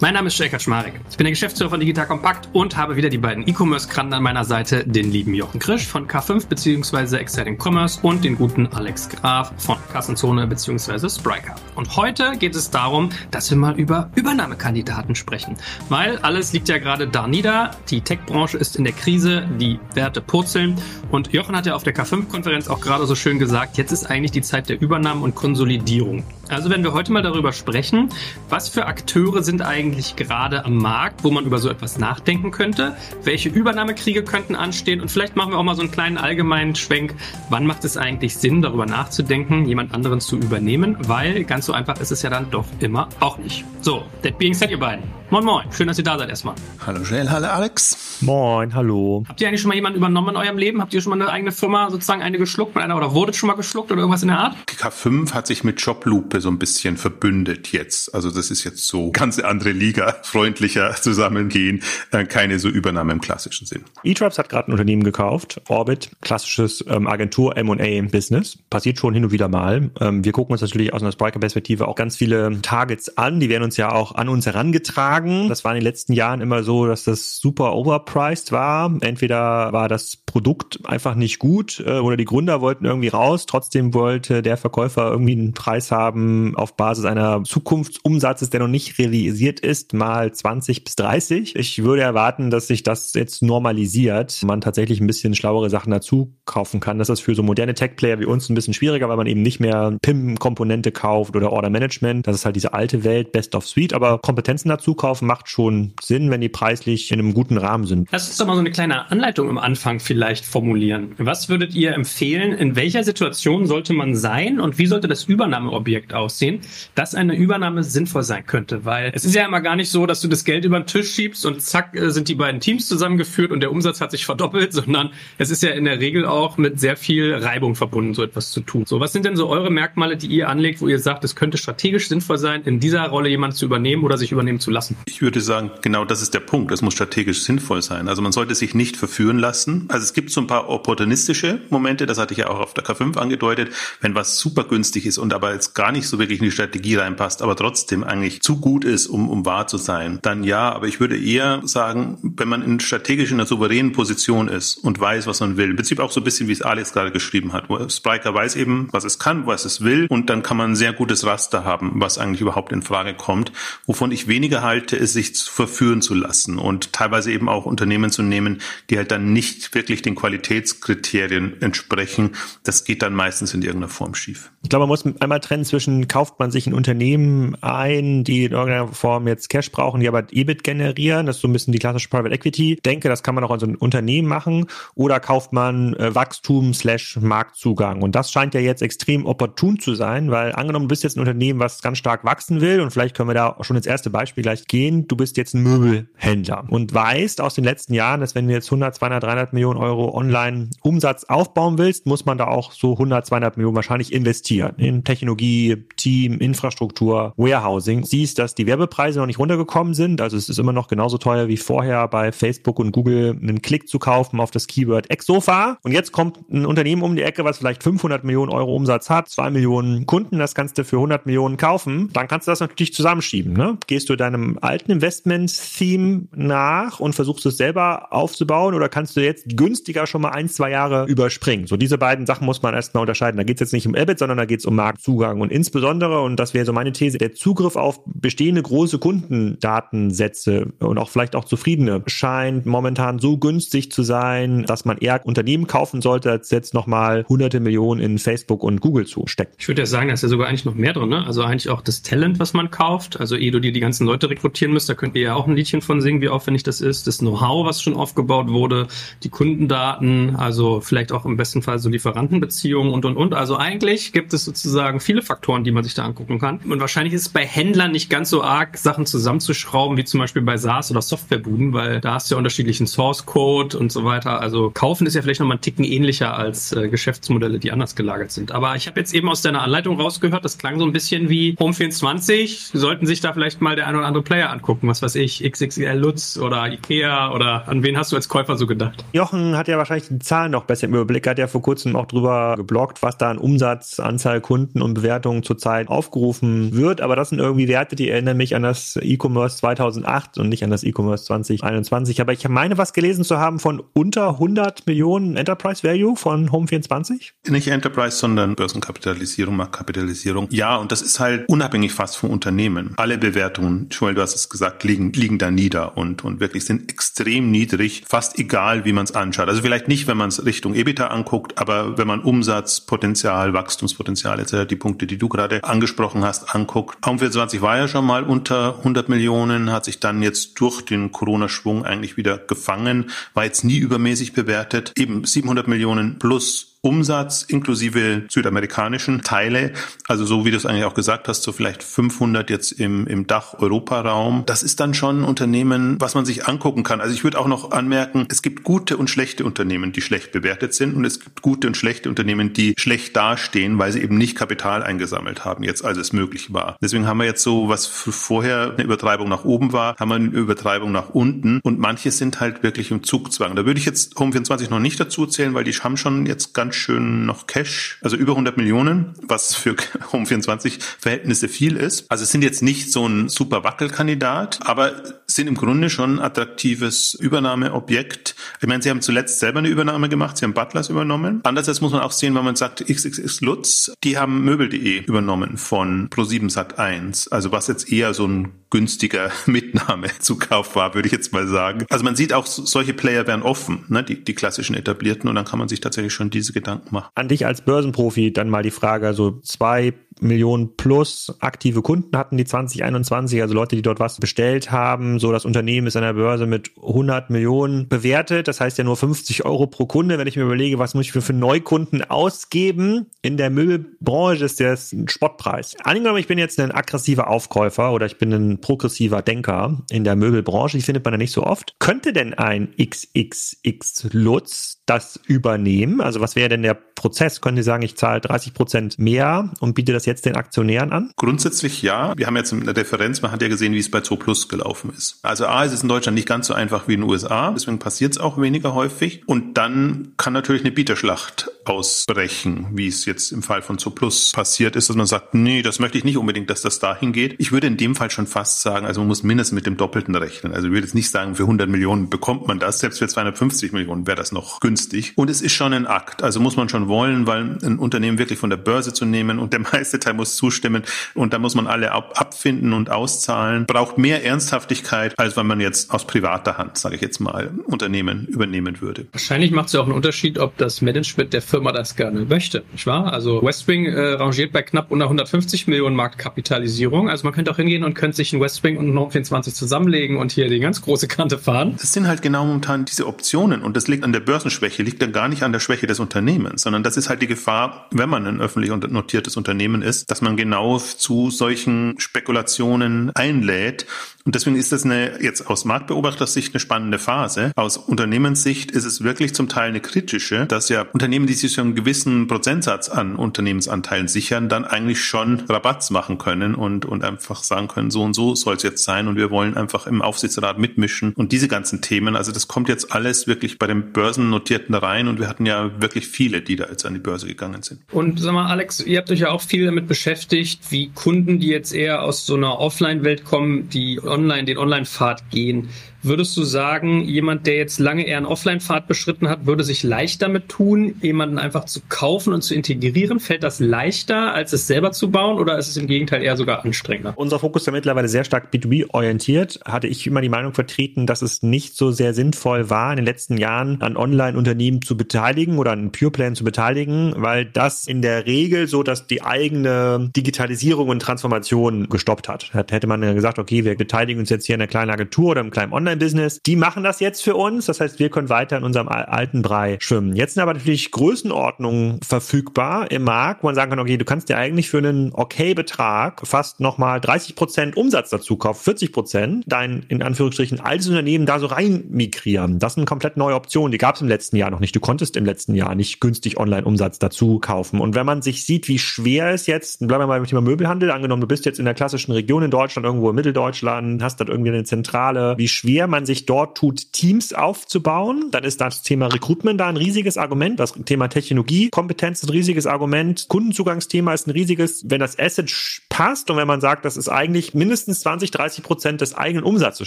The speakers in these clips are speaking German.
mein Name ist Jake Schmarek. Ich bin der Geschäftsführer von Digital Compact und habe wieder die beiden E-Commerce-Krannen an meiner Seite, den lieben Jochen Krisch von K5 bzw. Exciting Commerce und den guten Alex Graf von Kassenzone bzw. Spryker. Und heute geht es darum, dass wir mal über Übernahmekandidaten sprechen, weil alles liegt ja gerade da nieder. Die Tech-Branche ist in der Krise, die Werte purzeln und Jochen hat ja auf der K5-Konferenz auch gerade so schön gesagt, jetzt ist eigentlich die Zeit der Übernahme und Konsolidierung. Also wenn wir heute mal darüber sprechen, was für Akteure sind eigentlich gerade am Markt, wo man über so etwas nachdenken könnte, welche Übernahmekriege könnten anstehen und vielleicht machen wir auch mal so einen kleinen allgemeinen Schwenk, wann macht es eigentlich Sinn, darüber nachzudenken, jemand anderen zu übernehmen, weil ganz so einfach ist es ja dann doch immer auch nicht. So, that being said, ihr beiden. Moin Moin, schön, dass ihr da seid erstmal. Hallo Joel, hallo Alex. Moin, hallo. Habt ihr eigentlich schon mal jemanden übernommen in eurem Leben? Habt ihr schon mal eine eigene Firma sozusagen eine geschluckt mit einer oder wurdet schon mal geschluckt oder irgendwas in der Art? K5 hat sich mit Joblupe so ein bisschen verbündet jetzt. Also das ist jetzt so ganz andere Liga, freundlicher zusammengehen, äh, keine so Übernahme im klassischen Sinn. eTribes hat gerade ein Unternehmen gekauft, Orbit, klassisches ähm, Agentur M&A Business. Passiert schon hin und wieder mal. Ähm, wir gucken uns natürlich aus einer Spriker-Perspektive auch ganz viele Targets an. Die werden uns ja auch an uns herangetragen sagen. Das war in den letzten Jahren immer so, dass das super overpriced war. Entweder war das Produkt einfach nicht gut äh, oder die Gründer wollten irgendwie raus. Trotzdem wollte der Verkäufer irgendwie einen Preis haben auf Basis einer Zukunftsumsatzes, der noch nicht realisiert ist, mal 20 bis 30. Ich würde erwarten, dass sich das jetzt normalisiert, man tatsächlich ein bisschen schlauere Sachen dazu kaufen kann. Das ist für so moderne Tech-Player wie uns ein bisschen schwieriger, weil man eben nicht mehr PIM-Komponente kauft oder Order Management. Das ist halt diese alte Welt, Best of Suite, aber Kompetenzen dazu kaufen kaufen macht schon Sinn, wenn die preislich in einem guten Rahmen sind. Lass uns doch mal so eine kleine Anleitung am Anfang vielleicht formulieren. Was würdet ihr empfehlen? In welcher Situation sollte man sein und wie sollte das Übernahmeobjekt aussehen, dass eine Übernahme sinnvoll sein könnte? Weil es ist ja immer gar nicht so, dass du das Geld über den Tisch schiebst und zack äh, sind die beiden Teams zusammengeführt und der Umsatz hat sich verdoppelt, sondern es ist ja in der Regel auch mit sehr viel Reibung verbunden, so etwas zu tun. So, was sind denn so eure Merkmale, die ihr anlegt, wo ihr sagt, es könnte strategisch sinnvoll sein, in dieser Rolle jemanden zu übernehmen oder sich übernehmen zu lassen? Ich würde sagen, genau das ist der Punkt. Es muss strategisch sinnvoll sein. Also man sollte sich nicht verführen lassen. Also es gibt so ein paar opportunistische Momente, das hatte ich ja auch auf der K5 angedeutet, wenn was super günstig ist und aber jetzt gar nicht so wirklich in die Strategie reinpasst, aber trotzdem eigentlich zu gut ist, um, um wahr zu sein, dann ja. Aber ich würde eher sagen, wenn man in strategisch in einer souveränen Position ist und weiß, was man will, im Prinzip auch so ein bisschen, wie es Alex gerade geschrieben hat, wo Spriker weiß eben, was es kann, was es will und dann kann man ein sehr gutes Raster haben, was eigentlich überhaupt in Frage kommt. Wovon ich weniger halte, Leute es sich verführen zu lassen und teilweise eben auch Unternehmen zu nehmen, die halt dann nicht wirklich den Qualitätskriterien entsprechen. Das geht dann meistens in irgendeiner Form schief. Ich glaube, man muss einmal trennen zwischen, kauft man sich ein Unternehmen ein, die in irgendeiner Form jetzt Cash brauchen, die aber EBIT generieren, das ist so ein bisschen die klassische Private Equity. Ich denke, das kann man auch an so ein Unternehmen machen oder kauft man äh, Wachstum slash Marktzugang. Und das scheint ja jetzt extrem opportun zu sein, weil angenommen, du bist jetzt ein Unternehmen, was ganz stark wachsen will und vielleicht können wir da schon ins erste Beispiel gleich gehen, gehen, du bist jetzt ein Möbelhändler und weißt aus den letzten Jahren, dass wenn du jetzt 100, 200, 300 Millionen Euro online Umsatz aufbauen willst, muss man da auch so 100, 200 Millionen wahrscheinlich investieren in Technologie, Team, Infrastruktur, Warehousing. Siehst, dass die Werbepreise noch nicht runtergekommen sind, also es ist immer noch genauso teuer wie vorher bei Facebook und Google einen Klick zu kaufen auf das Keyword Exofa und jetzt kommt ein Unternehmen um die Ecke, was vielleicht 500 Millionen Euro Umsatz hat, 2 Millionen Kunden, das kannst du für 100 Millionen kaufen, dann kannst du das natürlich zusammenschieben. Ne? Gehst du deinem alten Investment-Theme nach und versuchst es selber aufzubauen oder kannst du jetzt günstiger schon mal ein, zwei Jahre überspringen? So diese beiden Sachen muss man erstmal unterscheiden. Da geht es jetzt nicht um EBIT, sondern da geht es um Marktzugang und insbesondere, und das wäre so meine These, der Zugriff auf bestehende große Kundendatensätze und auch vielleicht auch zufriedene scheint momentan so günstig zu sein, dass man eher Unternehmen kaufen sollte, als jetzt nochmal hunderte Millionen in Facebook und Google zu stecken. Ich würde ja sagen, da ist ja sogar eigentlich noch mehr drin, ne? Also eigentlich auch das Talent, was man kauft. Also ehe du dir die ganzen Leute rekrutierst, transportieren müsst. Da könnt ihr ja auch ein Liedchen von singen, wie aufwendig das ist. Das Know-how, was schon aufgebaut wurde, die Kundendaten, also vielleicht auch im besten Fall so Lieferantenbeziehungen und, und, und. Also eigentlich gibt es sozusagen viele Faktoren, die man sich da angucken kann. Und wahrscheinlich ist es bei Händlern nicht ganz so arg, Sachen zusammenzuschrauben, wie zum Beispiel bei SaaS oder Softwarebuden, weil da hast du ja unterschiedlichen Source Code und so weiter. Also kaufen ist ja vielleicht nochmal einen Ticken ähnlicher als äh, Geschäftsmodelle, die anders gelagert sind. Aber ich habe jetzt eben aus deiner Anleitung rausgehört, das klang so ein bisschen wie Home24. Sollten sich da vielleicht mal der ein oder andere Player angucken. Was weiß ich, XXL Lutz oder Ikea oder an wen hast du als Käufer so gedacht? Jochen hat ja wahrscheinlich die Zahlen noch besser im Überblick. Hat ja vor kurzem auch drüber geblockt, was da an Umsatz, Anzahl Kunden und Bewertungen zurzeit aufgerufen wird. Aber das sind irgendwie Werte, die erinnern mich an das E-Commerce 2008 und nicht an das E-Commerce 2021. Aber ich meine, was gelesen zu haben von unter 100 Millionen Enterprise Value von Home24? Nicht Enterprise, sondern Börsenkapitalisierung, Marktkapitalisierung. Ja, und das ist halt unabhängig fast vom Unternehmen. Alle Bewertungen, Joel, du hast es gesagt, liegen, liegen da nieder und, und wirklich sind extrem niedrig, fast egal, wie man es anschaut. Also vielleicht nicht, wenn man es Richtung EBITDA anguckt, aber wenn man Umsatzpotenzial, Wachstumspotenzial etc., die Punkte, die du gerade angesprochen hast, anguckt. Home24 war ja schon mal unter 100 Millionen, hat sich dann jetzt durch den Corona-Schwung eigentlich wieder gefangen, war jetzt nie übermäßig bewertet. Eben 700 Millionen plus Umsatz inklusive südamerikanischen Teile, also so wie du es eigentlich auch gesagt hast, so vielleicht 500 jetzt im, im Dach-Europa-Raum. Das ist dann schon ein Unternehmen, was man sich angucken kann. Also ich würde auch noch anmerken, es gibt gute und schlechte Unternehmen, die schlecht bewertet sind und es gibt gute und schlechte Unternehmen, die schlecht dastehen, weil sie eben nicht Kapital eingesammelt haben, jetzt als es möglich war. Deswegen haben wir jetzt so, was vorher eine Übertreibung nach oben war, haben wir eine Übertreibung nach unten und manche sind halt wirklich im Zugzwang. Da würde ich jetzt Home24 noch nicht dazu zählen, weil die haben schon jetzt ganz ganz schön noch Cash, also über 100 Millionen, was für Home24 Verhältnisse viel ist. Also sind jetzt nicht so ein super Wackelkandidat, aber sind im Grunde schon ein attraktives Übernahmeobjekt. Ich meine, sie haben zuletzt selber eine Übernahme gemacht, sie haben Butlers übernommen. Andererseits muss man auch sehen, wenn man sagt XXX Lutz, die haben Möbel.de übernommen von Pro7 Sat1, also was jetzt eher so ein günstiger Mitnahmezukauf war, würde ich jetzt mal sagen. Also man sieht auch, solche Player werden offen, ne, die, die klassischen etablierten, und dann kann man sich tatsächlich schon diese Gedanken machen. An dich als Börsenprofi dann mal die Frage, also zwei Millionen plus aktive Kunden hatten die 2021, also Leute, die dort was bestellt haben. So, das Unternehmen ist an der Börse mit 100 Millionen bewertet. Das heißt ja nur 50 Euro pro Kunde. Wenn ich mir überlege, was muss ich für, für Neukunden ausgeben in der Möbelbranche, ist das ein Spottpreis. Angenommen, ich bin jetzt ein aggressiver Aufkäufer oder ich bin ein progressiver Denker in der Möbelbranche. Die findet man ja nicht so oft. Könnte denn ein XXX Lutz das übernehmen? Also was wäre denn der Prozess? Können Sie sagen, ich zahle 30 Prozent mehr und biete das jetzt den Aktionären an? Grundsätzlich ja. Wir haben jetzt eine Differenz. Man hat ja gesehen, wie es bei Zo Plus gelaufen ist. Also A, es ist in Deutschland nicht ganz so einfach wie in den USA. Deswegen passiert es auch weniger häufig. Und dann kann natürlich eine Bieterschlacht ausbrechen, wie es jetzt im Fall von Zo Plus passiert ist, dass man sagt, nee, das möchte ich nicht unbedingt, dass das dahin geht. Ich würde in dem Fall schon fast sagen, also man muss mindestens mit dem Doppelten rechnen. Also ich würde jetzt nicht sagen, für 100 Millionen bekommt man das. Selbst für 250 Millionen wäre das noch günstig. Und es ist schon ein Akt. Also muss man schon wollen, weil ein Unternehmen wirklich von der Börse zu nehmen und der meiste Teil muss zustimmen und da muss man alle ab abfinden und auszahlen. Braucht mehr Ernsthaftigkeit, als wenn man jetzt aus privater Hand, sage ich jetzt mal, Unternehmen übernehmen würde. Wahrscheinlich macht es ja auch einen Unterschied, ob das Management der Firma das gerne möchte, nicht wahr? Also Westwing äh, rangiert bei knapp unter 150 Millionen Marktkapitalisierung. Also man könnte auch hingehen und könnte sich ein Westwing und ein Home 24 zusammenlegen und hier die ganz große Kante fahren. Das sind halt genau momentan diese Optionen und das liegt an der Börsenschwäche, liegt dann gar nicht an der Schwäche des Unternehmens, sondern das ist halt die Gefahr, wenn man ein öffentlich notiertes Unternehmen ist, dass man genau zu solchen Spekulationen einlädt und deswegen ist das eine, jetzt aus Marktbeobachtersicht eine spannende Phase. Aus Unternehmenssicht ist es wirklich zum Teil eine kritische, dass ja Unternehmen, die sich so einen gewissen Prozentsatz an Unternehmensanteilen sichern, dann eigentlich schon Rabatts machen können und, und einfach sagen können, so und so soll es jetzt sein und wir wollen einfach im Aufsichtsrat mitmischen und diese ganzen Themen. Also das kommt jetzt alles wirklich bei den Börsennotierten rein und wir hatten ja wirklich viele, die da jetzt an die Börse gegangen sind. Und sag mal, Alex, ihr habt euch ja auch viel damit beschäftigt, wie Kunden, die jetzt eher aus so einer Offline-Welt kommen, die online, den Online-Pfad gehen, Würdest du sagen, jemand, der jetzt lange eher einen Offline-Pfad beschritten hat, würde sich leicht damit tun, jemanden einfach zu kaufen und zu integrieren? Fällt das leichter, als es selber zu bauen oder ist es im Gegenteil eher sogar anstrengender? Unser Fokus ist ja mittlerweile sehr stark B2B-orientiert. Hatte ich immer die Meinung vertreten, dass es nicht so sehr sinnvoll war, in den letzten Jahren an Online-Unternehmen zu beteiligen oder an Pure-Plan zu beteiligen, weil das in der Regel so, dass die eigene Digitalisierung und Transformation gestoppt hat. Hätte man gesagt, okay, wir beteiligen uns jetzt hier in einer kleinen Agentur oder im kleinen Online-Business. Die machen das jetzt für uns. Das heißt, wir können weiter in unserem alten Brei schwimmen. Jetzt sind aber natürlich Größenordnungen verfügbar im Markt, wo man sagen kann, okay, du kannst dir eigentlich für einen okay Betrag fast nochmal 30 Prozent Umsatz dazu kaufen, 40 Prozent, dein in Anführungsstrichen altes Unternehmen da so rein migrieren. Das sind komplett neue Optionen. Die gab es im letzten Jahr noch nicht. Du konntest im letzten Jahr nicht günstig Online-Umsatz dazu kaufen. Und wenn man sich sieht, wie schwer es jetzt, bleiben wir mal beim Thema Möbelhandel, angenommen, du bist jetzt in der klassischen Region in Deutschland, irgendwo in Mitteldeutschland, hast dort irgendwie eine Zentrale, wie schwer man sich dort tut, Teams aufzubauen, dann ist das Thema Recruitment da ein riesiges Argument. Das Thema Technologie, Kompetenz ist ein riesiges Argument. Kundenzugangsthema ist ein riesiges, wenn das Asset passt und wenn man sagt, das ist eigentlich mindestens 20, 30 Prozent des eigenen Umsatzes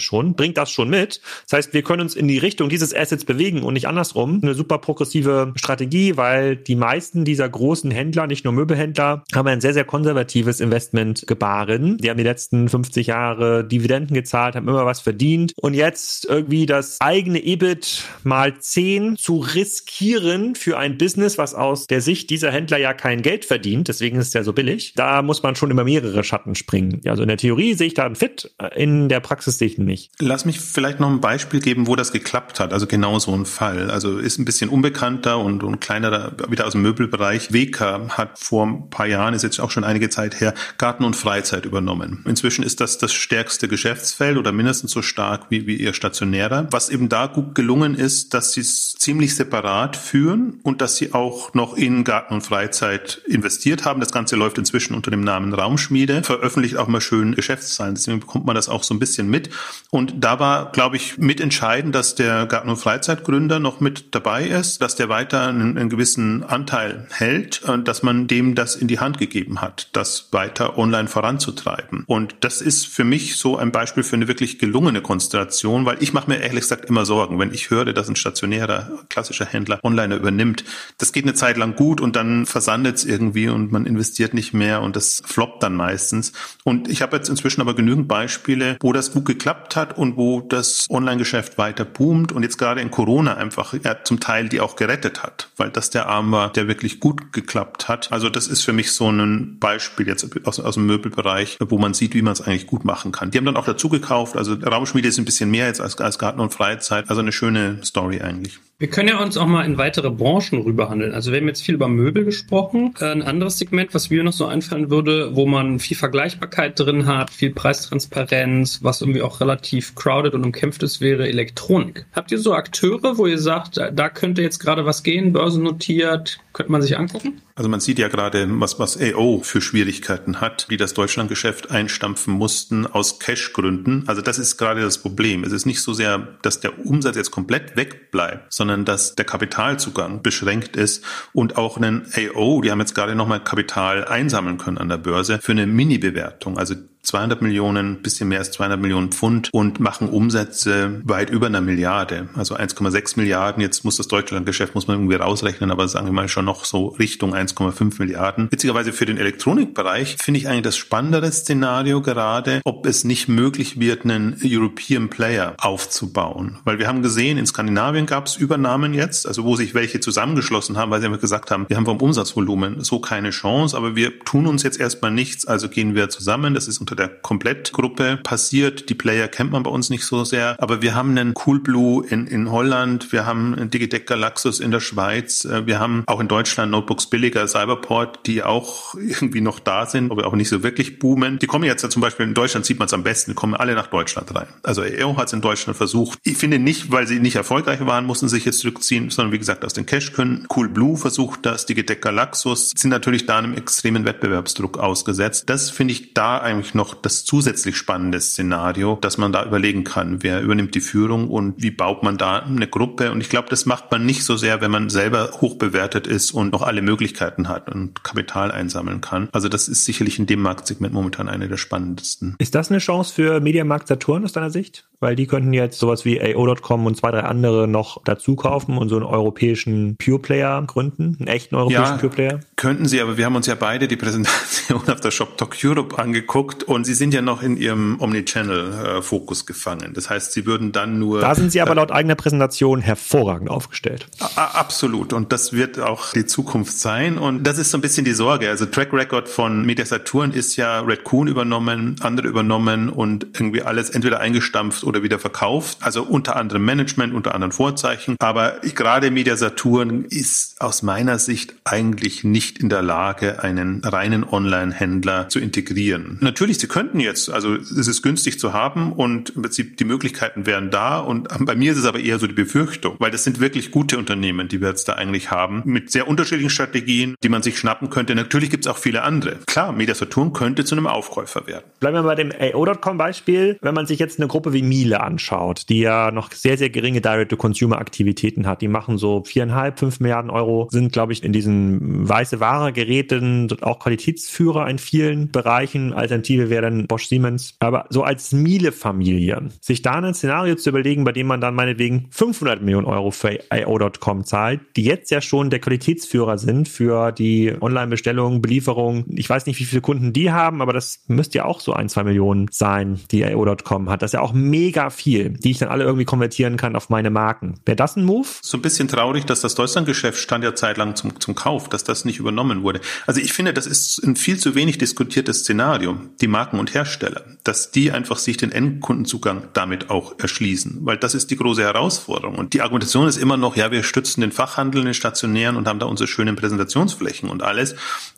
schon, bringt das schon mit. Das heißt, wir können uns in die Richtung dieses Assets bewegen und nicht andersrum. Eine super progressive Strategie, weil die meisten dieser großen Händler, nicht nur Möbelhändler, haben ein sehr, sehr konservatives Investment gebaren. Die haben die letzten 50 Jahre Dividenden gezahlt, haben immer was verdient und jetzt irgendwie das eigene EBIT mal 10 zu riskieren für ein Business, was aus der Sicht dieser Händler ja kein Geld verdient, deswegen ist es ja so billig, da muss man schon immer mehrere Schatten springen. Also in der Theorie sehe ich da einen Fit, in der Praxis sehe ich ihn nicht. Lass mich vielleicht noch ein Beispiel geben, wo das geklappt hat. Also genau so ein Fall. Also ist ein bisschen unbekannter und, und kleiner, wieder aus dem Möbelbereich. WK hat vor ein paar Jahren, ist jetzt auch schon einige Zeit her, Garten und Freizeit übernommen. Inzwischen ist das das stärkste Geschäftsfeld oder mindestens so stark wie, wie ihr stationärer. Was eben da gut gelungen ist, dass sie es ziemlich separat führen und dass sie auch noch in Garten und Freizeit investiert haben. Das Ganze läuft inzwischen unter dem Namen Raumschmiede, veröffentlicht auch mal schön Geschäftszahlen. Deswegen bekommt man das auch so ein bisschen mit. Und da war, glaube ich, mitentscheidend, dass der Garten- und Freizeitgründer noch mit dabei ist, dass der weiter einen, einen gewissen Anteil hält und dass man dem das in die Hand gegeben hat, das weiter online voranzutreiben. Und das ist für mich so ein Beispiel für eine wirklich gelungene Konstellation, weil ich mache mir ehrlich gesagt immer Sorgen, wenn ich höre, dass ein stationärer, klassischer Händler Online übernimmt. Das geht eine Zeit lang gut und dann versandet es irgendwie und man investiert nicht mehr und das floppt dann meistens. Und ich habe jetzt inzwischen aber genügend Beispiele, wo das gut geklappt hat und wo das Online-Geschäft weiter boomt und jetzt gerade in Corona einfach ja, zum Teil die auch gerettet hat, weil das der Arm war, der wirklich gut geklappt hat. Also das ist für mich so ein Beispiel jetzt aus, aus dem Möbelbereich, wo man sieht, wie man es eigentlich gut machen kann. Die haben dann auch dazu gekauft, also Raumschmiede ist ein bisschen mehr jetzt als, als Garten und Freizeit, also eine schöne Story eigentlich. Wir können ja uns auch mal in weitere Branchen rüberhandeln. Also wir haben jetzt viel über Möbel gesprochen. Äh, ein anderes Segment, was mir noch so einfallen würde, wo man viel Vergleichbarkeit drin hat, viel Preistransparenz, was irgendwie auch relativ crowded und umkämpft ist, wäre Elektronik. Habt ihr so Akteure, wo ihr sagt, da könnte jetzt gerade was gehen, börsennotiert, könnte man sich angucken? Also man sieht ja gerade, was, was AO für Schwierigkeiten hat, die das Deutschlandgeschäft einstampfen mussten aus Cash-Gründen. Also das ist gerade das Problem. Es ist nicht so sehr, dass der Umsatz jetzt komplett wegbleibt, sondern dass der Kapitalzugang beschränkt ist und auch einen AO, die haben jetzt gerade nochmal Kapital einsammeln können an der Börse für eine Mini-Bewertung. Also 200 Millionen, bisschen mehr als 200 Millionen Pfund und machen Umsätze weit über einer Milliarde, also 1,6 Milliarden. Jetzt muss das Deutschlandgeschäft, muss man irgendwie rausrechnen, aber sagen wir mal schon noch so Richtung 1,5 Milliarden. Witzigerweise für den Elektronikbereich finde ich eigentlich das spannendere Szenario gerade, ob es nicht möglich wird, einen European Player aufzubauen. Weil wir haben gesehen, in Skandinavien gab es Übernahmen jetzt, also wo sich welche zusammengeschlossen haben, weil sie einfach gesagt haben, wir haben vom Umsatzvolumen so keine Chance, aber wir tun uns jetzt erstmal nichts, also gehen wir zusammen. Das ist unter der Komplettgruppe passiert. Die Player kennt man bei uns nicht so sehr, aber wir haben einen Coolblue in, in Holland, wir haben einen Digitec Galaxus in der Schweiz, äh, wir haben auch in Deutschland Notebooks billiger Cyberport, die auch irgendwie noch da sind, aber auch nicht so wirklich boomen. Die kommen jetzt ja zum Beispiel in Deutschland sieht man es am besten, die kommen alle nach Deutschland rein. Also EO hat es in Deutschland versucht. Ich finde nicht, weil sie nicht erfolgreich waren, mussten sich jetzt zurückziehen, sondern wie gesagt aus den Cash können. Coolblue versucht das, Digitec Galaxus sind natürlich da einem extremen Wettbewerbsdruck ausgesetzt. Das finde ich da eigentlich noch das zusätzlich spannende Szenario, dass man da überlegen kann, wer übernimmt die Führung und wie baut man da eine Gruppe. Und ich glaube, das macht man nicht so sehr, wenn man selber hoch bewertet ist und noch alle Möglichkeiten hat und Kapital einsammeln kann. Also das ist sicherlich in dem Marktsegment momentan eine der spannendsten. Ist das eine Chance für Mediamarkt Saturn aus deiner Sicht? Weil die könnten jetzt sowas wie AO.com und zwei, drei andere noch dazu kaufen und so einen europäischen Pure Player gründen, einen echten europäischen ja, Pure Player. Könnten sie, aber wir haben uns ja beide die Präsentation auf der Shop Talk Europe angeguckt und sie sind ja noch in ihrem Omnichannel-Fokus gefangen. Das heißt, sie würden dann nur. Da sind sie aber laut eigener Präsentation hervorragend aufgestellt. Absolut. Und das wird auch die Zukunft sein. Und das ist so ein bisschen die Sorge. Also Track Record von Media Saturn ist ja Red Coon übernommen, andere übernommen und irgendwie alles entweder eingestampft oder wieder verkauft. Also unter anderem Management, unter anderen Vorzeichen. Aber gerade Media Saturn ist aus meiner Sicht eigentlich nicht in der Lage, einen reinen Online-Händler zu integrieren. Natürlich, sie könnten jetzt, also es ist günstig zu haben und im Prinzip die Möglichkeiten wären da. Und bei mir ist es aber eher so die Befürchtung, weil das sind wirklich gute Unternehmen, die wir jetzt da eigentlich haben, mit sehr unterschiedlichen Strategien, die man sich schnappen könnte. Natürlich gibt es auch viele andere. Klar, Media Saturn könnte zu einem Aufkäufer werden. Bleiben wir bei dem AO.com-Beispiel. Wenn man sich jetzt eine Gruppe wie Miele anschaut, die ja noch sehr, sehr geringe Direct-to-Consumer-Aktivitäten hat, die machen so viereinhalb, fünf Milliarden Euro, sind, glaube ich, in diesen weiße Ware-Geräten auch Qualitätsführer in vielen Bereichen. Alternative wäre dann Bosch Siemens. Aber so als Miele-Familie, sich da ein Szenario zu überlegen, bei dem man dann meinetwegen 500 Millionen Euro für AO.com zahlt, die jetzt ja schon der Qualitätsführer sind für die Online-Bestellung, Belieferung. Ich weiß nicht, wie viele Kunden die haben, aber das müsste ja auch so ein, zwei Millionen sein, die AO.com hat. Das ist ja auch mega viel, die ich dann alle irgendwie konvertieren kann auf meine Marken. Wäre das ein Move? So ein bisschen traurig, dass das Deutschlandgeschäft stand ja zeitlang zum, zum Kauf, dass das nicht übernommen wurde. Also ich finde, das ist ein viel zu wenig diskutiertes Szenario, die Marken und Hersteller, dass die einfach sich den Endkundenzugang damit auch erschließen, weil das ist die große Herausforderung. Und die Argumentation ist immer noch, ja, wir stützen den Fachhandel, den stationären und haben da unsere schönen Präsentationsflächen und alles.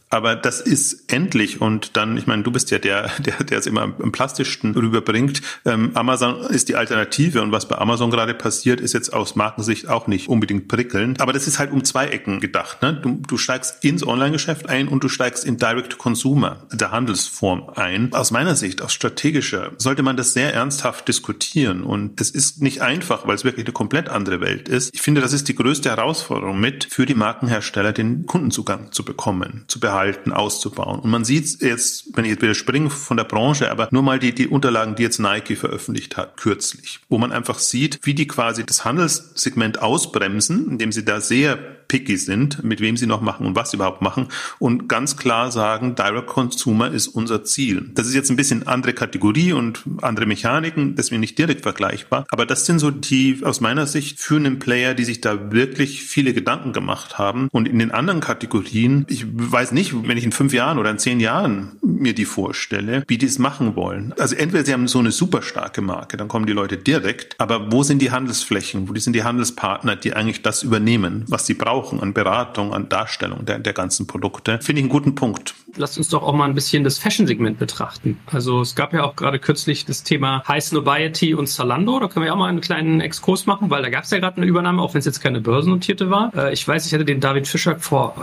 Aber das ist endlich und dann, ich meine, du bist ja der, der, der es immer am plastischsten rüberbringt. Ähm, Amazon ist die Alternative und was bei Amazon gerade passiert, ist jetzt aus Markensicht auch nicht unbedingt prickelnd. Aber das ist halt um zwei Ecken gedacht. Ne? Du, du steigst ins Online-Geschäft ein und du steigst in Direct-to-Consumer, der Handelsform ein. Aus meiner Sicht, aus strategischer, sollte man das sehr ernsthaft diskutieren und es ist nicht einfach, weil es wirklich eine komplett andere Welt ist. Ich finde, das ist die größte Herausforderung mit für die Markenhersteller, den Kundenzugang zu bekommen, zu behalten behalten, auszubauen. Und man sieht jetzt, wenn ich jetzt wieder springe von der Branche, aber nur mal die, die Unterlagen, die jetzt Nike veröffentlicht hat, kürzlich, wo man einfach sieht, wie die quasi das Handelssegment ausbremsen, indem sie da sehr picky sind, mit wem sie noch machen und was sie überhaupt machen und ganz klar sagen, Direct Consumer ist unser Ziel. Das ist jetzt ein bisschen andere Kategorie und andere Mechaniken, deswegen nicht direkt vergleichbar, aber das sind so die aus meiner Sicht führenden Player, die sich da wirklich viele Gedanken gemacht haben und in den anderen Kategorien, ich weiß nicht, wenn ich in fünf Jahren oder in zehn Jahren mir die vorstelle, wie die es machen wollen. Also entweder sie haben so eine super starke Marke, dann kommen die Leute direkt, aber wo sind die Handelsflächen, wo sind die Handelspartner, die eigentlich das übernehmen, was sie brauchen an Beratung, an Darstellung der, der ganzen Produkte? Finde ich einen guten Punkt. Lasst uns doch auch mal ein bisschen das Fashion-Segment betrachten. Also es gab ja auch gerade kürzlich das Thema High Snobiety und Zalando. Da können wir auch mal einen kleinen Exkurs machen, weil da gab es ja gerade eine Übernahme, auch wenn es jetzt keine börsennotierte war. Äh, ich weiß, ich hatte den David Fischer vor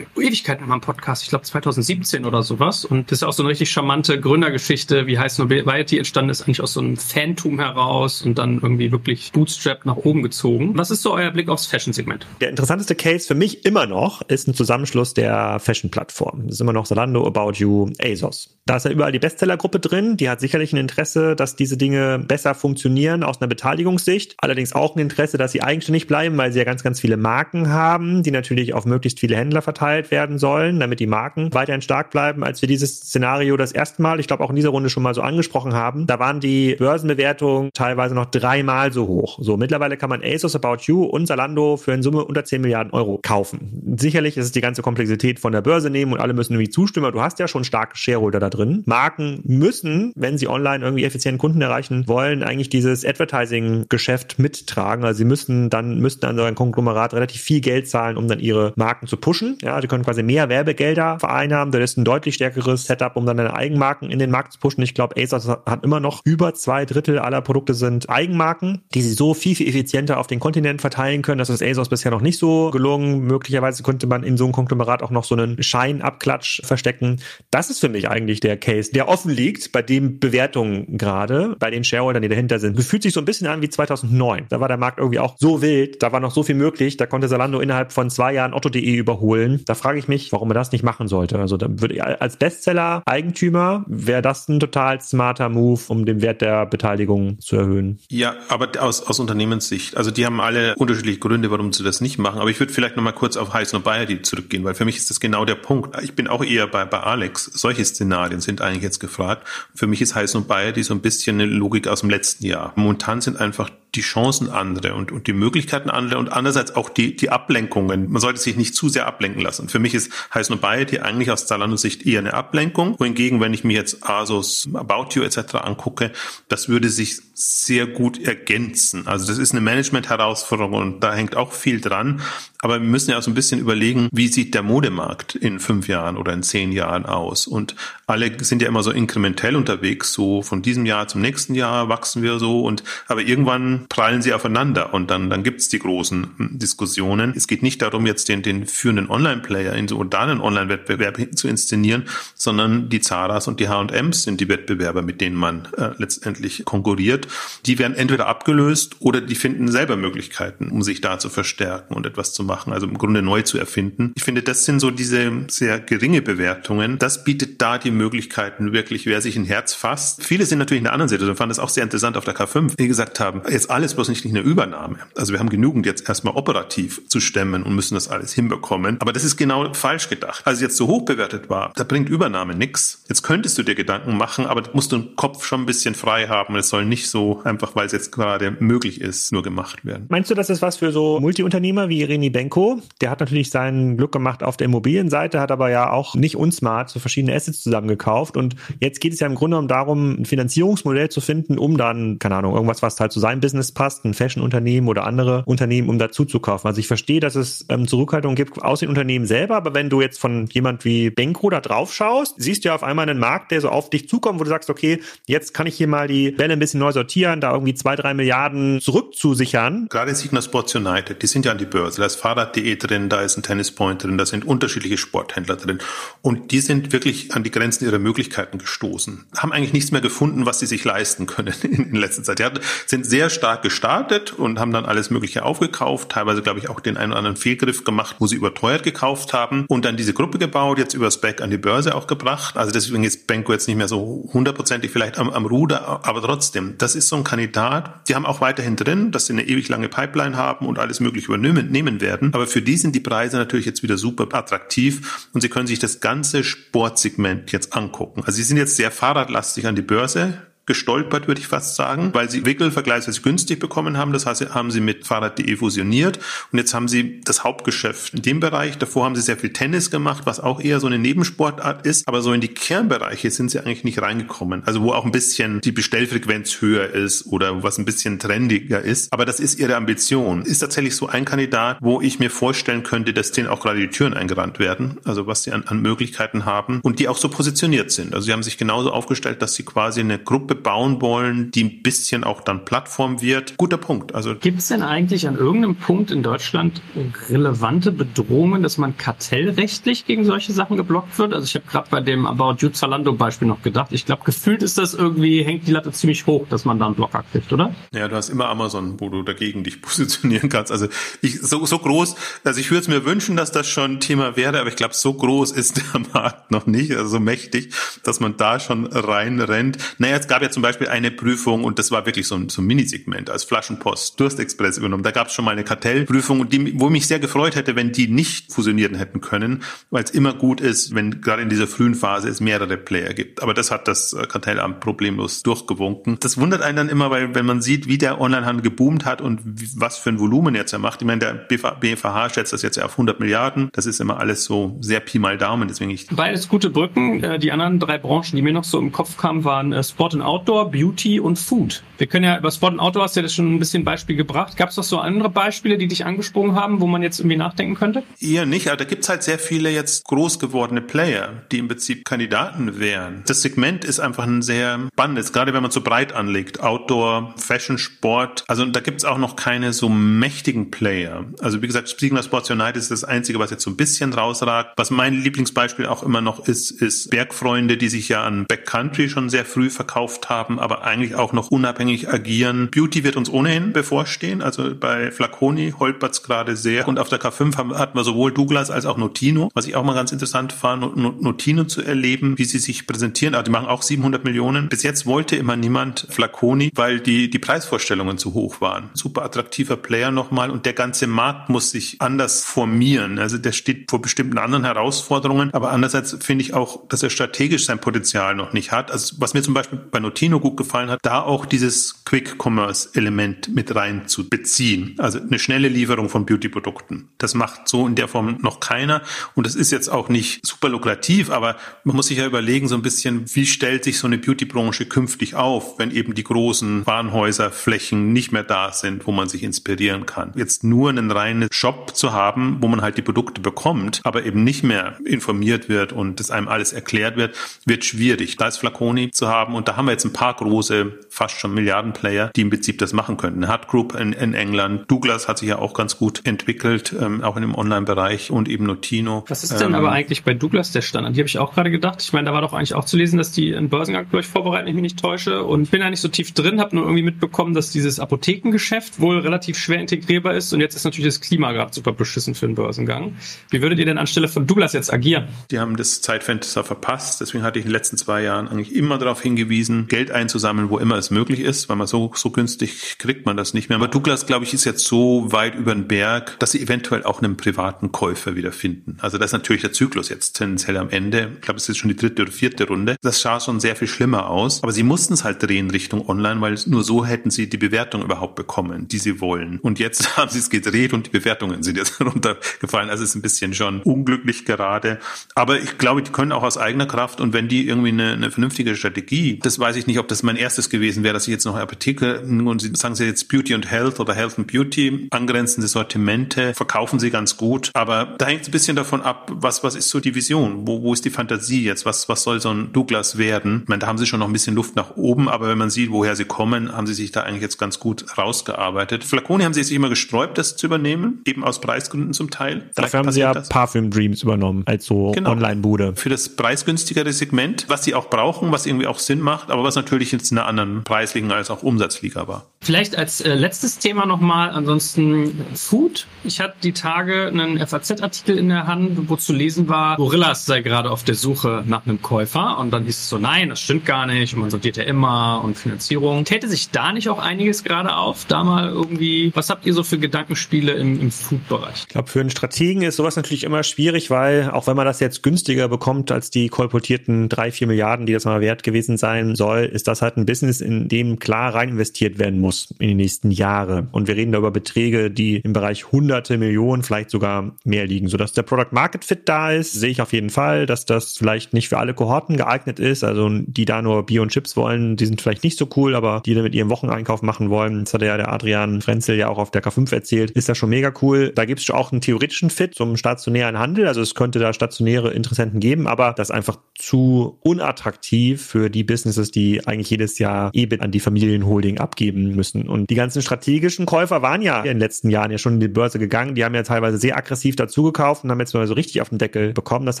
Ewigkeiten in meinem Podcast, ich glaube 2017 oder sowas. Und das ist auch so eine richtig charmante Gründergeschichte, wie High Snobiety entstanden ist, eigentlich aus so einem Fantum heraus und dann irgendwie wirklich Bootstrap nach oben gezogen. Was ist so euer Blick aufs Fashion-Segment? Der interessanteste Case für mich immer noch ist ein Zusammenschluss der Fashion-Plattformen. Das ist immer noch Zalando About You, ASOS. Da ist ja überall die Bestsellergruppe drin. Die hat sicherlich ein Interesse, dass diese Dinge besser funktionieren aus einer Beteiligungssicht. Allerdings auch ein Interesse, dass sie eigenständig bleiben, weil sie ja ganz, ganz viele Marken haben, die natürlich auf möglichst viele Händler verteilt werden sollen, damit die Marken weiterhin stark bleiben. Als wir dieses Szenario das erste Mal, ich glaube auch in dieser Runde schon mal so angesprochen haben, da waren die Börsenbewertungen teilweise noch dreimal so hoch. So, mittlerweile kann man ASOS, About You und Zalando für eine Summe unter 10 Milliarden Euro kaufen. Sicherlich ist es die ganze Komplexität von der Börse nehmen und alle müssen irgendwie zustimmen. Du hast ja schon starke Shareholder da drin. Marken müssen, wenn sie online irgendwie effizienten Kunden erreichen wollen, eigentlich dieses Advertising-Geschäft mittragen. Also sie müssen dann, müssten an so ein Konglomerat relativ viel Geld zahlen, um dann ihre Marken zu pushen. Ja, sie können quasi mehr Werbegelder vereinnahmen. Das ist ein deutlich stärkeres Setup, um dann deine Eigenmarken in den Markt zu pushen. Ich glaube, ASOS hat immer noch über zwei Drittel aller Produkte sind Eigenmarken, die sie so viel, viel effizienter auf den Kontinent verteilen können. Das ist ASOS bisher noch nicht so gelungen Handlung. Möglicherweise könnte man in so einem Konglomerat auch noch so einen Scheinabklatsch verstecken. Das ist für mich eigentlich der Case, der offen liegt bei den Bewertungen gerade, bei den Shareholdern, die dahinter sind. Es fühlt sich so ein bisschen an wie 2009. Da war der Markt irgendwie auch so wild, da war noch so viel möglich, da konnte Salando innerhalb von zwei Jahren Otto.de überholen. Da frage ich mich, warum man das nicht machen sollte. Also da würde als Bestseller-Eigentümer wäre das ein total smarter Move, um den Wert der Beteiligung zu erhöhen. Ja, aber aus, aus Unternehmenssicht, also die haben alle unterschiedliche Gründe, warum sie das nicht machen. Aber ich würde vielleicht nochmal kurz auf Heiß und zurückgehen, weil für mich ist das genau der Punkt. Ich bin auch eher bei, bei Alex. Solche Szenarien sind eigentlich jetzt gefragt. Für mich ist Heiß und Bayer so ein bisschen eine Logik aus dem letzten Jahr. Momentan sind einfach die Chancen andere und, und die Möglichkeiten andere und andererseits auch die, die Ablenkungen. Man sollte sich nicht zu sehr ablenken lassen. Für mich ist Heiß die eigentlich aus Zalando-Sicht eher eine Ablenkung. Wohingegen, wenn ich mir jetzt Asos, About You etc. angucke, das würde sich sehr gut ergänzen. Also das ist eine Management-Herausforderung und da hängt auch viel dran. Aber wir müssen ja auch so ein bisschen überlegen, wie sieht der Modemarkt in fünf Jahren oder in zehn Jahren aus? Und alle sind ja immer so inkrementell unterwegs, so von diesem Jahr zum nächsten Jahr wachsen wir so und aber irgendwann prallen sie aufeinander und dann, dann gibt's die großen hm, Diskussionen. Es geht nicht darum, jetzt den, den führenden Online-Player in so einen Online-Wettbewerb zu inszenieren, sondern die Zaras und die H&Ms sind die Wettbewerber, mit denen man äh, letztendlich konkurriert. Die werden entweder abgelöst oder die finden selber Möglichkeiten, um sich da zu verstärken und etwas zu machen, also im Grunde neu zu erfinden. Ich finde, das sind so diese sehr geringe Bewertungen. Das bietet da die Möglichkeiten, wirklich, wer sich ein Herz fasst. Viele sind natürlich in der anderen Seite, und fand das auch sehr interessant auf der K5, die gesagt haben, jetzt alles bloß nicht eine Übernahme. Also wir haben genügend jetzt erstmal operativ zu stemmen und müssen das alles hinbekommen. Aber das ist genau falsch gedacht. Also jetzt so hoch bewertet war, da bringt Übernahme nichts. Jetzt könntest du dir Gedanken machen, aber musst du den Kopf schon ein bisschen frei haben. Es soll nicht so einfach, weil es jetzt gerade möglich ist, nur gemacht werden. Meinst du, das ist was für so Multiunternehmer wie Reni Benko? Der hat natürlich sein Glück gemacht auf der Immobilienseite, hat aber ja auch nicht unsmart so verschiedene Assets zusammengekauft. Und jetzt geht es ja im Grunde darum, ein Finanzierungsmodell zu finden, um dann, keine Ahnung, irgendwas, was halt zu seinem Business passt, ein Fashion-Unternehmen oder andere Unternehmen, um dazu zu kaufen. Also ich verstehe, dass es ähm, Zurückhaltung gibt aus den Unternehmen selber, aber wenn du jetzt von jemand wie Benko da drauf schaust, siehst du ja auf einmal einen Markt, der so auf dich zukommt, wo du sagst, okay, jetzt kann ich hier mal die Welle ein bisschen neu sortieren, da irgendwie zwei, drei Milliarden zurückzusichern. Gerade Signa Sports United, die sind ja an die Börse. Da ist Fahrrad.de drin, da ist ein Tennispoint drin, da sind unterschiedliche Sporthändler drin. Und die sind wirklich an die Grenzen ihrer Möglichkeiten gestoßen. Haben eigentlich nichts mehr gefunden, was sie sich leisten können in, letzter Zeit. Die sind sehr stark gestartet und haben dann alles Mögliche aufgekauft, teilweise, glaube ich, auch den einen oder anderen Fehlgriff gemacht, wo sie überteuert gekauft haben und dann diese Gruppe gebaut, jetzt über Spec an die Börse auch gebracht. Also deswegen ist Benko jetzt nicht mehr so hundertprozentig vielleicht am, am Ruder, aber trotzdem, das ist so ein Kandidat. Die haben auch weiterhin drin, dass sie eine ewig lange Pipeline haben und alles Mögliche übernehmen nehmen werden. Aber für die sind die Preise natürlich jetzt wieder super attraktiv und sie können sich das ganze Sportsegment jetzt angucken. Also sie sind jetzt sehr fahrradlastig an die Börse gestolpert, würde ich fast sagen, weil sie Wickel vergleichsweise günstig bekommen haben. Das heißt, haben sie mit Fahrrad.de fusioniert und jetzt haben sie das Hauptgeschäft in dem Bereich. Davor haben sie sehr viel Tennis gemacht, was auch eher so eine Nebensportart ist, aber so in die Kernbereiche sind sie eigentlich nicht reingekommen. Also wo auch ein bisschen die Bestellfrequenz höher ist oder was ein bisschen trendiger ist. Aber das ist ihre Ambition. Ist tatsächlich so ein Kandidat, wo ich mir vorstellen könnte, dass denen auch gerade die Türen eingerannt werden, also was sie an, an Möglichkeiten haben und die auch so positioniert sind. Also sie haben sich genauso aufgestellt, dass sie quasi eine Gruppe bauen wollen, die ein bisschen auch dann Plattform wird. Guter Punkt. Also gibt es denn eigentlich an irgendeinem Punkt in Deutschland relevante Bedrohungen, dass man kartellrechtlich gegen solche Sachen geblockt wird? Also ich habe gerade bei dem About You Zalando Beispiel noch gedacht. Ich glaube, gefühlt ist das irgendwie hängt die Latte ziemlich hoch, dass man da einen Blocker kriegt, oder? Ja, du hast immer Amazon, wo du dagegen dich positionieren kannst. Also ich so so groß, also ich würde es mir wünschen, dass das schon Thema wäre, aber ich glaube, so groß ist der Markt noch nicht, also so mächtig, dass man da schon reinrennt. Naja, es gab ja zum Beispiel eine Prüfung und das war wirklich so ein, so ein Minisegment als Flaschenpost Durstexpress übernommen. Da gab es schon mal eine Kartellprüfung, die, wo mich sehr gefreut hätte, wenn die nicht fusionieren hätten können, weil es immer gut ist, wenn gerade in dieser frühen Phase es mehrere Player gibt. Aber das hat das Kartellamt problemlos durchgewunken. Das wundert einen dann immer, weil wenn man sieht, wie der Onlinehandel geboomt hat und was für ein Volumen jetzt er macht. Ich meine, der BFH schätzt das jetzt auf 100 Milliarden. Das ist immer alles so sehr Pi mal Daumen. Deswegen ich Beides gute Brücken. Äh, die anderen drei Branchen, die mir noch so im Kopf kamen, waren äh, Sport und Outdoor, Beauty und Food. Wir können ja über Sport und Outdoor hast du ja das schon ein bisschen Beispiel gebracht. Gab es noch so andere Beispiele, die dich angesprungen haben, wo man jetzt irgendwie nachdenken könnte? Eher nicht, aber da gibt's halt sehr viele jetzt groß gewordene Player, die im Prinzip Kandidaten wären. Das Segment ist einfach ein sehr spannendes, gerade wenn man so breit anlegt. Outdoor, Fashion, Sport. Also da gibt's auch noch keine so mächtigen Player. Also wie gesagt, Spiegler Sports United ist das Einzige, was jetzt so ein bisschen rausragt. Was mein Lieblingsbeispiel auch immer noch ist, ist Bergfreunde, die sich ja an Backcountry schon sehr früh verkauft haben, aber eigentlich auch noch unabhängig agieren. Beauty wird uns ohnehin bevorstehen. Also bei Flaconi holpert's gerade sehr. Und auf der K5 haben, hatten wir sowohl Douglas als auch Notino, was ich auch mal ganz interessant fand, Notino zu erleben, wie sie sich präsentieren. Aber die machen auch 700 Millionen. Bis jetzt wollte immer niemand Flaconi, weil die, die Preisvorstellungen zu hoch waren. Super attraktiver Player nochmal und der ganze Markt muss sich anders formieren. Also der steht vor bestimmten anderen Herausforderungen. Aber andererseits finde ich auch, dass er strategisch sein Potenzial noch nicht hat. Also was mir zum Beispiel bei gut gefallen hat, da auch dieses Quick-Commerce-Element mit rein zu beziehen. Also eine schnelle Lieferung von Beauty-Produkten. Das macht so in der Form noch keiner. Und das ist jetzt auch nicht super lukrativ, aber man muss sich ja überlegen, so ein bisschen, wie stellt sich so eine Beauty-Branche künftig auf, wenn eben die großen Warenhäuserflächen nicht mehr da sind, wo man sich inspirieren kann. Jetzt nur einen reinen Shop zu haben, wo man halt die Produkte bekommt, aber eben nicht mehr informiert wird und das einem alles erklärt wird, wird schwierig. Da ist Flaconi zu haben und da haben wir jetzt ein paar große, fast schon Milliardenplayer, die im Prinzip das machen könnten. Hut Group in, in England, Douglas hat sich ja auch ganz gut entwickelt, ähm, auch in dem Online-Bereich und eben Notino. Was ist denn ähm, aber eigentlich bei Douglas der Standard? Die habe ich auch gerade gedacht. Ich meine, da war doch eigentlich auch zu lesen, dass die einen Börsengang, ich, vorbereiten, wenn ich mich nicht täusche. Und bin da nicht so tief drin, habe nur irgendwie mitbekommen, dass dieses Apothekengeschäft wohl relativ schwer integrierbar ist. Und jetzt ist natürlich das Klima gerade super beschissen für einen Börsengang. Wie würdet ihr denn anstelle von Douglas jetzt agieren? Die haben das Zeitfenster verpasst. Deswegen hatte ich in den letzten zwei Jahren eigentlich immer darauf hingewiesen, Geld einzusammeln, wo immer es möglich ist, weil man so, so günstig kriegt man das nicht mehr. Aber Douglas, glaube ich, ist jetzt so weit über den Berg, dass sie eventuell auch einen privaten Käufer wiederfinden. Also das ist natürlich der Zyklus jetzt tendenziell am Ende. Ich glaube, es ist schon die dritte oder vierte Runde. Das sah schon sehr viel schlimmer aus. Aber sie mussten es halt drehen Richtung Online, weil nur so hätten sie die Bewertung überhaupt bekommen, die sie wollen. Und jetzt haben sie es gedreht und die Bewertungen sind jetzt runtergefallen. Also es ist ein bisschen schon unglücklich gerade. Aber ich glaube, die können auch aus eigener Kraft und wenn die irgendwie eine, eine vernünftige Strategie, das weiß ich nicht, ob das mein erstes gewesen wäre, dass ich jetzt noch Apotheke und sie sagen sie jetzt Beauty und Health oder Health and Beauty, angrenzende Sortimente, verkaufen sie ganz gut. Aber da hängt es ein bisschen davon ab, was, was ist so die Vision? Wo, wo ist die Fantasie jetzt? Was, was soll so ein Douglas werden? Ich meine, da haben sie schon noch ein bisschen Luft nach oben, aber wenn man sieht, woher sie kommen, haben sie sich da eigentlich jetzt ganz gut rausgearbeitet. Flaconi haben sie sich immer gesträubt, das zu übernehmen, eben aus Preisgründen zum Teil. Dafür haben sie ja das. Parfüm Dreams übernommen, als so genau. Online-Bude. Für das preisgünstigere Segment, was sie auch brauchen, was irgendwie auch Sinn macht, aber was natürlich jetzt in einer anderen preislichen als auch Umsatzliga war. Vielleicht als äh, letztes Thema nochmal, ansonsten Food. Ich hatte die Tage einen FAZ-Artikel in der Hand, wo zu lesen war, Gorillas sei gerade auf der Suche nach einem Käufer. Und dann hieß es so, nein, das stimmt gar nicht. Und man sortiert ja immer und Finanzierung. Täte sich da nicht auch einiges gerade auf? Da mal irgendwie, was habt ihr so für Gedankenspiele im, im Food-Bereich? Ich glaube, für einen Strategen ist sowas natürlich immer schwierig, weil auch wenn man das jetzt günstiger bekommt als die kolportierten drei, vier Milliarden, die das mal wert gewesen sein soll, ist das halt ein Business, in dem klar rein investiert werden muss in die nächsten Jahre. Und wir reden da über Beträge, die im Bereich hunderte Millionen, vielleicht sogar mehr liegen, sodass der Product Market Fit da ist, sehe ich auf jeden Fall, dass das vielleicht nicht für alle Kohorten geeignet ist. Also die da nur Bier und Chips wollen, die sind vielleicht nicht so cool, aber die da mit ihrem Wocheneinkauf machen wollen, das hat ja der Adrian Frenzel ja auch auf der K5 erzählt, ist das schon mega cool. Da gibt es auch einen theoretischen Fit zum stationären Handel. Also es könnte da stationäre Interessenten geben, aber das ist einfach zu unattraktiv für die Businesses, die eigentlich jedes Jahr EBIT an die Familienholding abgeben müssen. Und die ganzen strategischen Käufer waren ja in den letzten Jahren ja schon in die Börse gegangen. Die haben ja teilweise sehr aggressiv dazugekauft und haben jetzt mal so richtig auf den Deckel bekommen. Das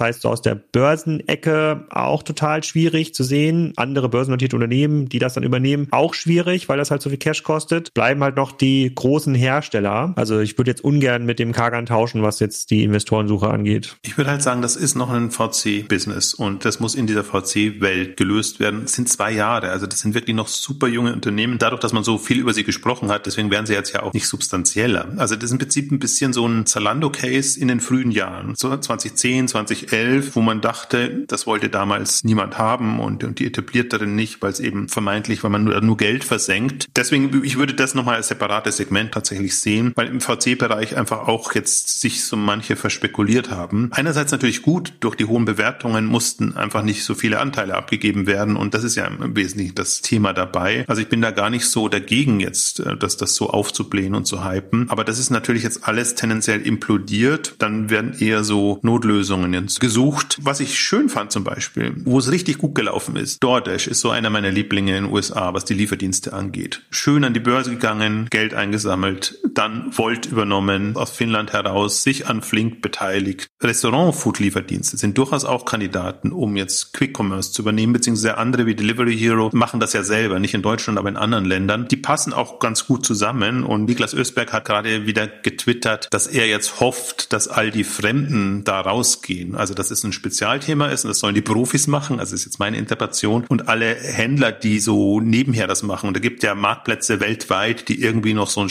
heißt, so aus der Börsenecke auch total schwierig zu sehen. Andere börsennotierte Unternehmen, die das dann übernehmen, auch schwierig, weil das halt so viel Cash kostet. Bleiben halt noch die großen Hersteller. Also ich würde jetzt ungern mit dem Kagan tauschen, was jetzt die Investorensuche angeht. Ich würde halt sagen, das ist noch ein VC-Business und das muss in dieser VC-Welt gelöst werden. Es sind zwei Jahre, also das sind wirklich noch super junge Unternehmen. Dadurch, dass man so viel über sie gesprochen hat. Deswegen werden sie jetzt ja auch nicht substanzieller. Also das ist im Prinzip ein bisschen so ein Zalando-Case in den frühen Jahren. So 2010, 2011, wo man dachte, das wollte damals niemand haben und, und die etablierteren nicht, weil es eben vermeintlich, weil man nur, nur Geld versenkt. Deswegen, ich würde das nochmal als separates Segment tatsächlich sehen, weil im VC-Bereich einfach auch jetzt sich so manche verspekuliert haben. Einerseits natürlich gut, durch die hohen Bewertungen mussten einfach nicht so viele Anteile abgegeben werden und das ist ja im Wesentlichen das Thema dabei. Also ich bin da gar nicht so dagegen jetzt, äh, dass das so aufzublähen und zu hypen. Aber das ist natürlich jetzt alles tendenziell implodiert. Dann werden eher so Notlösungen jetzt gesucht. Was ich schön fand zum Beispiel, wo es richtig gut gelaufen ist. DoorDash ist so einer meiner Lieblinge in den USA, was die Lieferdienste angeht. Schön an die Börse gegangen, Geld eingesammelt, dann Volt übernommen, aus Finnland heraus, sich an Flink beteiligt. Restaurant-Food-Lieferdienste sind durchaus auch Kandidaten, um jetzt Quick Commerce zu übernehmen, beziehungsweise andere wie Delivery Hero machen das ja selber, nicht in Deutschland, aber in anderen Ländern. Die passen auch ganz gut zusammen und Niklas Ösberg hat gerade wieder getwittert, dass er jetzt hofft, dass all die Fremden da rausgehen. Also dass es ein Spezialthema ist und das sollen die Profis machen, also ist jetzt meine Interpretation und alle Händler, die so nebenher das machen. Und da gibt ja Marktplätze weltweit, die irgendwie noch so einen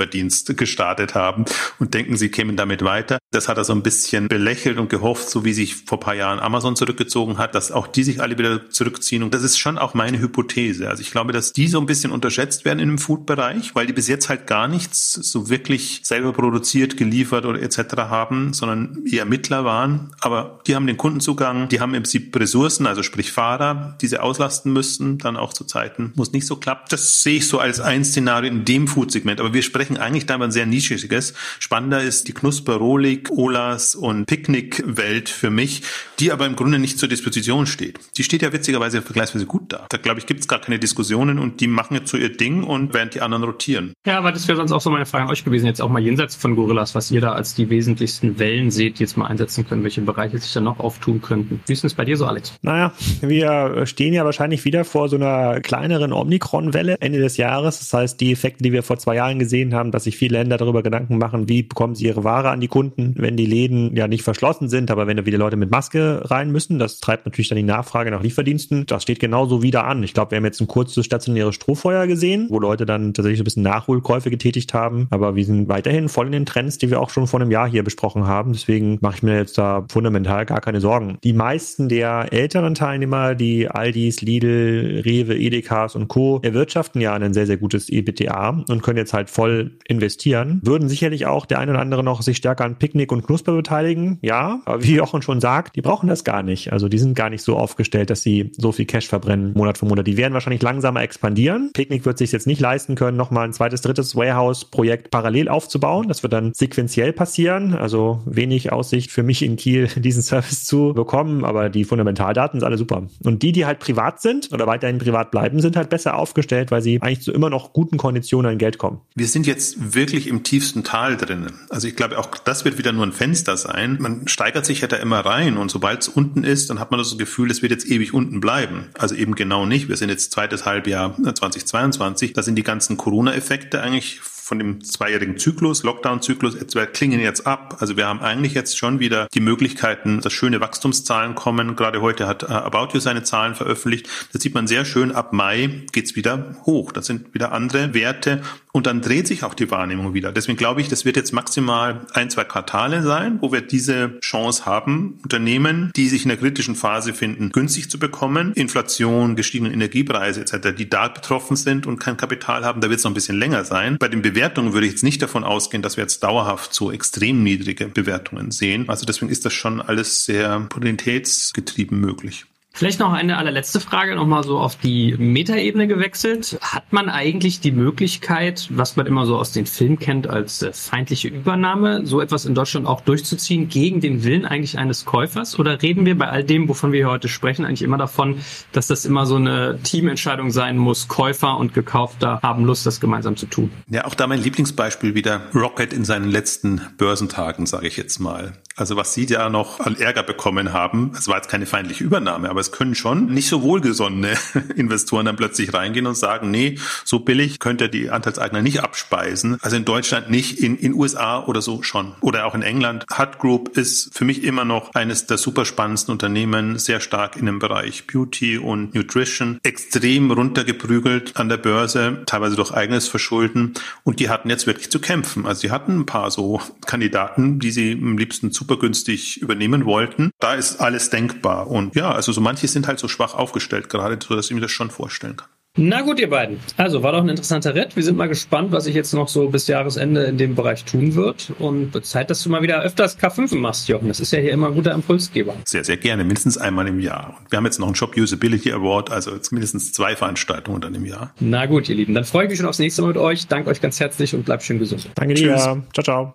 Schnellfood-Lieferdienst gestartet haben und denken, sie kämen damit weiter. Das hat er so ein bisschen belächelt und gehofft, so wie sich vor paar Jahren Amazon zurückgezogen hat, dass auch die sich alle wieder zurückziehen. Und das ist schon auch meine Hypothese. Also ich glaube, dass die so ein bisschen unterschätzt werden in dem Food-Bereich, weil die bis jetzt halt gar nichts so wirklich selber produziert, geliefert oder etc. haben, sondern eher Mittler waren. Aber die haben den Kundenzugang, die haben im Prinzip Ressourcen, also sprich Fahrer, die sie auslasten müssten, dann auch zu Zeiten, wo es nicht so klappt. Das sehe ich so als ein Szenario in dem Food-Segment. Aber wir sprechen eigentlich da über ein sehr nischiges. Spannender ist die Knusper, Rohlig, Olas und Picknick-Welt für mich, die aber im Grunde nicht zur Disposition steht. Die steht ja witzigerweise vergleichsweise gut da. Da glaube ich, gibt es gar keine Diskussionen und die machen jetzt so ihr Ding und während die anderen rotieren. Ja, aber das wäre sonst auch so meine Frage an euch gewesen, jetzt auch mal jenseits von Gorillas, was ihr da als die wesentlichsten Wellen seht, die jetzt mal einsetzen können, welche Bereiche sich da noch auftun könnten. Wie ist denn es bei dir so, Alex? Naja, wir stehen ja wahrscheinlich wieder vor so einer kleineren Omikron-Welle Ende des Jahres. Das heißt, die Effekte, die wir vor zwei Jahren gesehen haben, dass sich viele Länder darüber Gedanken machen, wie bekommen sie ihre Ware an die Kunden, wenn die Läden ja nicht verschlossen sind, aber wenn da wieder Leute mit Maske rein müssen, das treibt natürlich dann die Nachfrage nach Lieferdiensten. Das steht genauso wieder an. Ich glaube, wir haben jetzt ein kurzes stationäres Strohfeuer gesehen, wo Leute dann tatsächlich so ein bisschen Nachholkäufe getätigt haben. Aber wir sind weiterhin voll in den Trends, die wir auch schon vor einem Jahr hier besprochen haben. Deswegen mache ich mir jetzt da fundamental gar keine Sorgen. Die meisten der älteren Teilnehmer, die Aldis, Lidl, Rewe, Edekas und Co. erwirtschaften ja ein sehr, sehr gutes EBTA und können jetzt halt voll investieren. Würden sicherlich auch der ein oder andere noch sich stärker an Picknick und Knusper beteiligen. Ja, aber wie Jochen schon sagt, die brauchen das gar nicht. Also die sind gar nicht so aufgestellt, dass sie so viel Cash verbrennen Monat für Monat. Die werden wahrscheinlich langsamer expandieren. Picknick wird sich jetzt nicht leisten können, nochmal ein zweites, drittes Warehouse-Projekt parallel aufzubauen. Das wird dann sequenziell passieren. Also wenig Aussicht für mich in Kiel, diesen Service zu bekommen. Aber die Fundamentaldaten sind alle super. Und die, die halt privat sind oder weiterhin privat bleiben, sind halt besser aufgestellt, weil sie eigentlich zu immer noch guten Konditionen an Geld kommen. Wir sind jetzt wirklich im tiefsten Tal drinnen. Also ich glaube, auch das wird wieder nur ein Fenster sein. Man steigert sich ja da immer rein und sobald es unten ist, dann hat man das Gefühl, es wird jetzt ewig unten bleiben. Also eben genau nicht. Wir sind jetzt zweites Halbjahr 2022. Da sind die ganzen Corona-Effekte eigentlich von dem zweijährigen Zyklus, Lockdown-Zyklus, klingen jetzt ab. Also wir haben eigentlich jetzt schon wieder die Möglichkeiten, dass schöne Wachstumszahlen kommen. Gerade heute hat äh, About You seine Zahlen veröffentlicht. Das sieht man sehr schön. Ab Mai geht's wieder hoch. Das sind wieder andere Werte. Und dann dreht sich auch die Wahrnehmung wieder. Deswegen glaube ich, das wird jetzt maximal ein, zwei Quartale sein, wo wir diese Chance haben, Unternehmen, die sich in der kritischen Phase finden, günstig zu bekommen, Inflation, gestiegene Energiepreise etc., die da betroffen sind und kein Kapital haben, da wird es noch ein bisschen länger sein. Bei den Bewertungen würde ich jetzt nicht davon ausgehen, dass wir jetzt dauerhaft so extrem niedrige Bewertungen sehen. Also deswegen ist das schon alles sehr potentitätsgetrieben möglich. Vielleicht noch eine allerletzte Frage, nochmal so auf die Metaebene gewechselt. Hat man eigentlich die Möglichkeit, was man immer so aus den Filmen kennt als äh, feindliche Übernahme, so etwas in Deutschland auch durchzuziehen gegen den Willen eigentlich eines Käufers? Oder reden wir bei all dem, wovon wir heute sprechen, eigentlich immer davon, dass das immer so eine Teamentscheidung sein muss, Käufer und Gekaufter haben Lust, das gemeinsam zu tun? Ja, auch da mein Lieblingsbeispiel wieder Rocket in seinen letzten Börsentagen, sage ich jetzt mal. Also was Sie da noch an Ärger bekommen haben, es war jetzt keine feindliche Übernahme, aber es können schon nicht so wohlgesonnene Investoren dann plötzlich reingehen und sagen, nee, so billig könnt ihr die Anteilseigner nicht abspeisen. Also in Deutschland nicht, in in USA oder so schon. Oder auch in England. Hut Group ist für mich immer noch eines der super spannendsten Unternehmen, sehr stark in dem Bereich Beauty und Nutrition, extrem runtergeprügelt an der Börse, teilweise durch eigenes Verschulden. Und die hatten jetzt wirklich zu kämpfen. Also die hatten ein paar so Kandidaten, die sie am liebsten super günstig übernehmen wollten. Da ist alles denkbar. Und ja, also so manche sind halt so schwach aufgestellt, gerade so, dass ich mir das schon vorstellen kann. Na gut, ihr beiden. Also war doch ein interessanter Ritt. Wir sind mal gespannt, was sich jetzt noch so bis Jahresende in dem Bereich tun wird. Und Zeit, dass du mal wieder öfters K5 machst, Jochen. Das ist ja hier immer ein guter Impulsgeber. Sehr, sehr gerne. Mindestens einmal im Jahr. Wir haben jetzt noch einen Shop Usability Award, also jetzt mindestens zwei Veranstaltungen dann im Jahr. Na gut, ihr Lieben. Dann freue ich mich schon aufs nächste Mal mit euch. Danke euch ganz herzlich und bleibt schön gesund. Danke dir. Ciao, ciao.